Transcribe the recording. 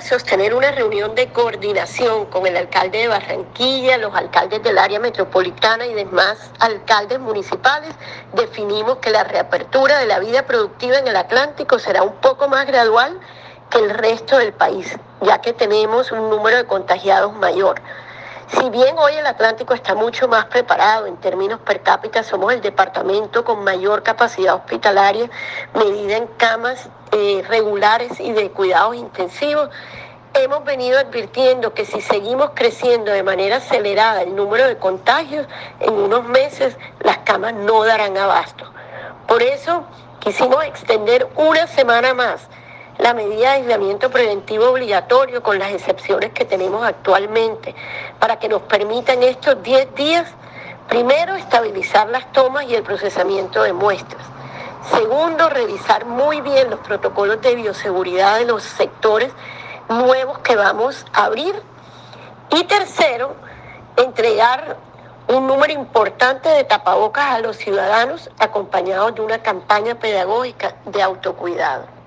sostener una reunión de coordinación con el alcalde de Barranquilla, los alcaldes del área metropolitana y demás alcaldes municipales, definimos que la reapertura de la vida productiva en el Atlántico será un poco más gradual que el resto del país, ya que tenemos un número de contagiados mayor. Si bien hoy el Atlántico está mucho más preparado en términos per cápita, somos el departamento con mayor capacidad hospitalaria medida en camas eh, regulares y de cuidados intensivos, hemos venido advirtiendo que si seguimos creciendo de manera acelerada el número de contagios, en unos meses las camas no darán abasto. Por eso quisimos extender una semana más la medida de aislamiento preventivo obligatorio con las excepciones que tenemos actualmente, para que nos permitan estos 10 días, primero, estabilizar las tomas y el procesamiento de muestras. Segundo, revisar muy bien los protocolos de bioseguridad de los sectores nuevos que vamos a abrir. Y tercero, entregar un número importante de tapabocas a los ciudadanos acompañados de una campaña pedagógica de autocuidado.